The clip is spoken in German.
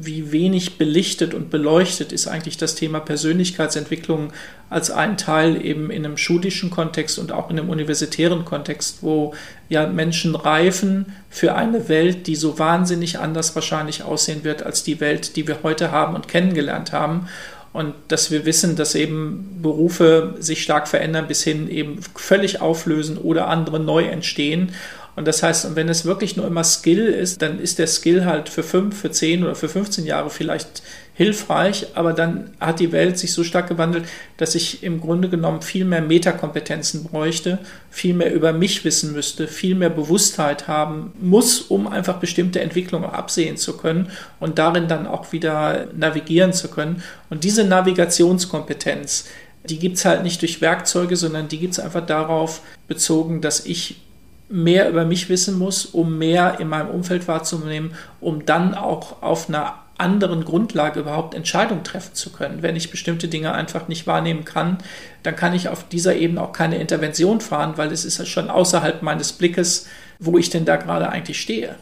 wie wenig belichtet und beleuchtet ist eigentlich das Thema Persönlichkeitsentwicklung als ein Teil eben in einem schulischen Kontext und auch in einem universitären Kontext, wo ja Menschen reifen für eine Welt, die so wahnsinnig anders wahrscheinlich aussehen wird als die Welt, die wir heute haben und kennengelernt haben. Und dass wir wissen, dass eben Berufe sich stark verändern, bis hin eben völlig auflösen oder andere neu entstehen. Und das heißt, wenn es wirklich nur immer Skill ist, dann ist der Skill halt für fünf, für zehn oder für 15 Jahre vielleicht hilfreich, aber dann hat die Welt sich so stark gewandelt, dass ich im Grunde genommen viel mehr Metakompetenzen bräuchte, viel mehr über mich wissen müsste, viel mehr Bewusstheit haben muss, um einfach bestimmte Entwicklungen absehen zu können und darin dann auch wieder navigieren zu können. Und diese Navigationskompetenz, die gibt es halt nicht durch Werkzeuge, sondern die gibt es einfach darauf bezogen, dass ich mehr über mich wissen muss, um mehr in meinem Umfeld wahrzunehmen, um dann auch auf einer anderen Grundlage überhaupt Entscheidungen treffen zu können. Wenn ich bestimmte Dinge einfach nicht wahrnehmen kann, dann kann ich auf dieser Ebene auch keine Intervention fahren, weil es ist ja schon außerhalb meines Blickes, wo ich denn da gerade eigentlich stehe.